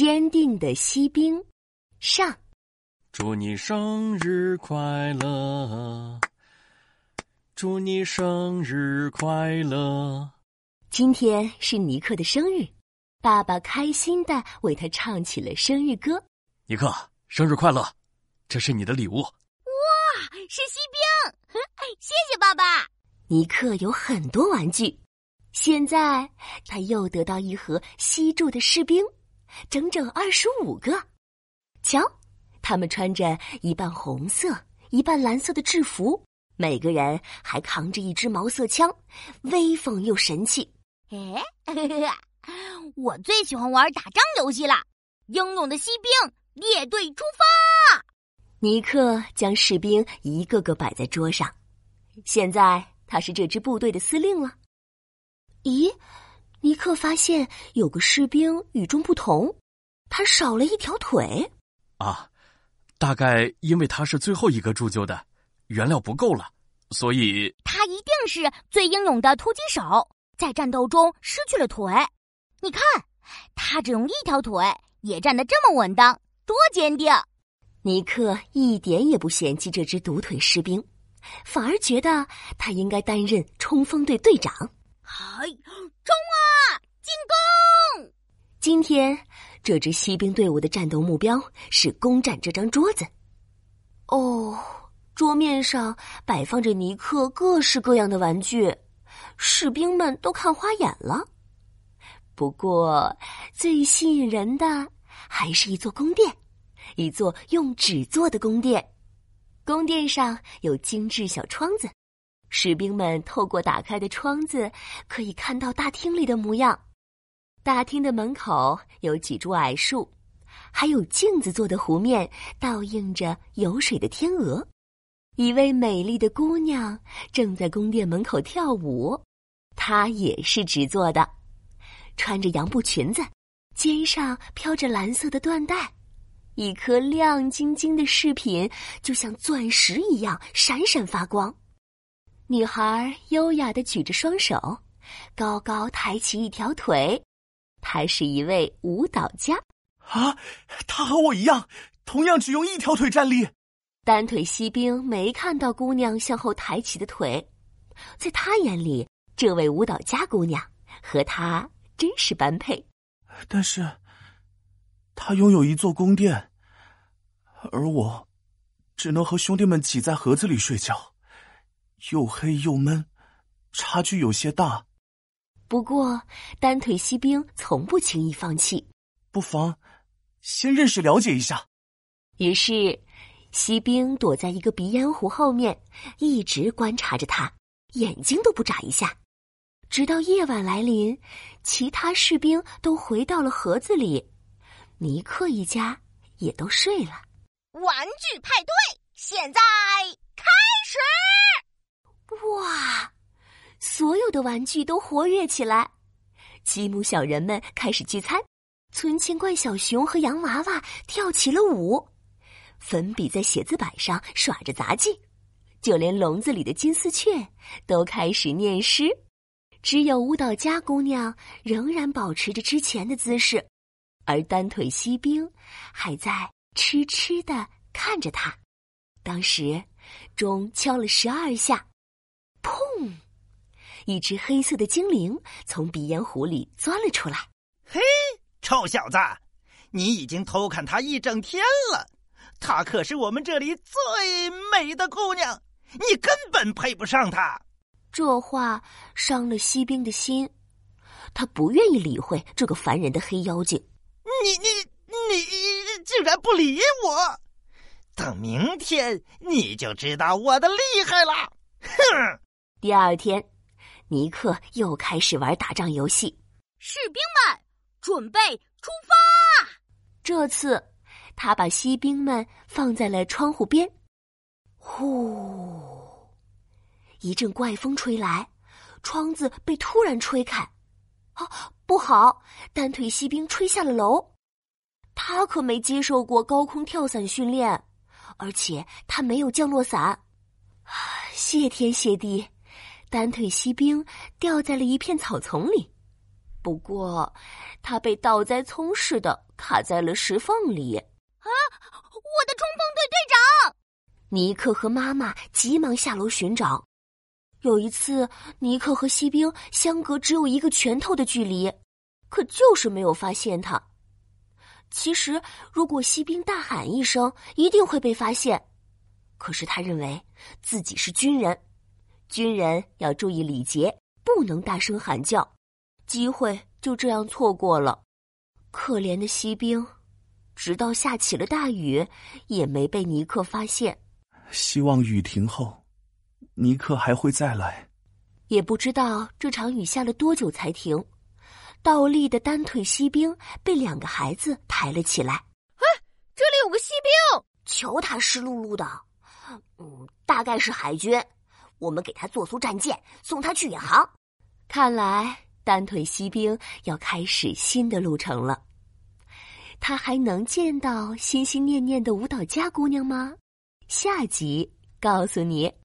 坚定的锡兵上。祝你生日快乐！祝你生日快乐！今天是尼克的生日，爸爸开心的为他唱起了生日歌。尼克，生日快乐！这是你的礼物。哇，是锡兵！谢谢爸爸。尼克有很多玩具，现在他又得到一盒锡铸的士兵，整整二十五个。瞧。他们穿着一半红色、一半蓝色的制服，每个人还扛着一支毛瑟枪，威风又神气。哎，我最喜欢玩打仗游戏了！英勇的锡兵列队出发！尼克将士兵一个个摆在桌上，现在他是这支部队的司令了。咦，尼克发现有个士兵与众不同，他少了一条腿。啊！大概因为他是最后一个铸就的，原料不够了，所以他一定是最英勇的突击手，在战斗中失去了腿。你看，他只用一条腿也站得这么稳当，多坚定！尼克一点也不嫌弃这只独腿士兵，反而觉得他应该担任冲锋队队长。嗨，冲啊！进攻！今天。这支锡兵队伍的战斗目标是攻占这张桌子。哦，桌面上摆放着尼克各式各样的玩具，士兵们都看花眼了。不过，最吸引人的还是一座宫殿，一座用纸做的宫殿。宫殿上有精致小窗子，士兵们透过打开的窗子可以看到大厅里的模样。大厅的门口有几株矮树，还有镜子做的湖面，倒映着有水的天鹅。一位美丽的姑娘正在宫殿门口跳舞，她也是纸做的，穿着洋布裙子，肩上飘着蓝色的缎带，一颗亮晶晶的饰品就像钻石一样闪闪发光。女孩优雅的举着双手，高高抬起一条腿。她是一位舞蹈家，啊，她和我一样，同样只用一条腿站立。单腿锡兵没看到姑娘向后抬起的腿，在他眼里，这位舞蹈家姑娘和他真是般配。但是，他拥有一座宫殿，而我只能和兄弟们挤在盒子里睡觉，又黑又闷，差距有些大。不过，单腿锡兵从不轻易放弃。不妨先认识了解一下。于是，锡兵躲在一个鼻烟壶后面，一直观察着他，眼睛都不眨一下。直到夜晚来临，其他士兵都回到了盒子里，尼克一家也都睡了。玩具派对现在开始！哇！所有的玩具都活跃起来，积木小人们开始聚餐，存钱罐小熊和洋娃娃跳起了舞，粉笔在写字板上耍着杂技，就连笼子里的金丝雀都开始念诗，只有舞蹈家姑娘仍然保持着之前的姿势，而单腿锡兵还在痴痴的看着他。当时，钟敲了十二下，一只黑色的精灵从鼻烟壶里钻了出来。嘿，臭小子，你已经偷看他一整天了。她可是我们这里最美的姑娘，你根本配不上她。这话伤了锡兵的心，他不愿意理会这个烦人的黑妖精。你你你竟然不理我！等明天你就知道我的厉害了。哼！第二天。尼克又开始玩打仗游戏，士兵们准备出发。这次，他把锡兵们放在了窗户边。呼！一阵怪风吹来，窗子被突然吹开。啊，不好！单腿锡兵吹下了楼。他可没接受过高空跳伞训练，而且他没有降落伞。谢天谢地！单腿锡兵掉在了一片草丛里，不过他被倒栽葱似的卡在了石缝里。啊！我的冲锋队队长！尼克和妈妈急忙下楼寻找。有一次，尼克和锡兵相隔只有一个拳头的距离，可就是没有发现他。其实，如果锡兵大喊一声，一定会被发现。可是他认为自己是军人，军人要注意礼节，不能大声喊叫。机会就这样错过了。可怜的锡兵，直到下起了大雨，也没被尼克发现。希望雨停后。尼克还会再来，也不知道这场雨下了多久才停。倒立的单腿锡兵被两个孩子抬了起来。哎，这里有个锡兵，瞧他湿漉漉的，嗯，大概是海军。我们给他做艘战舰，送他去远航。看来单腿锡兵要开始新的路程了。他还能见到心心念念的舞蹈家姑娘吗？下集告诉你。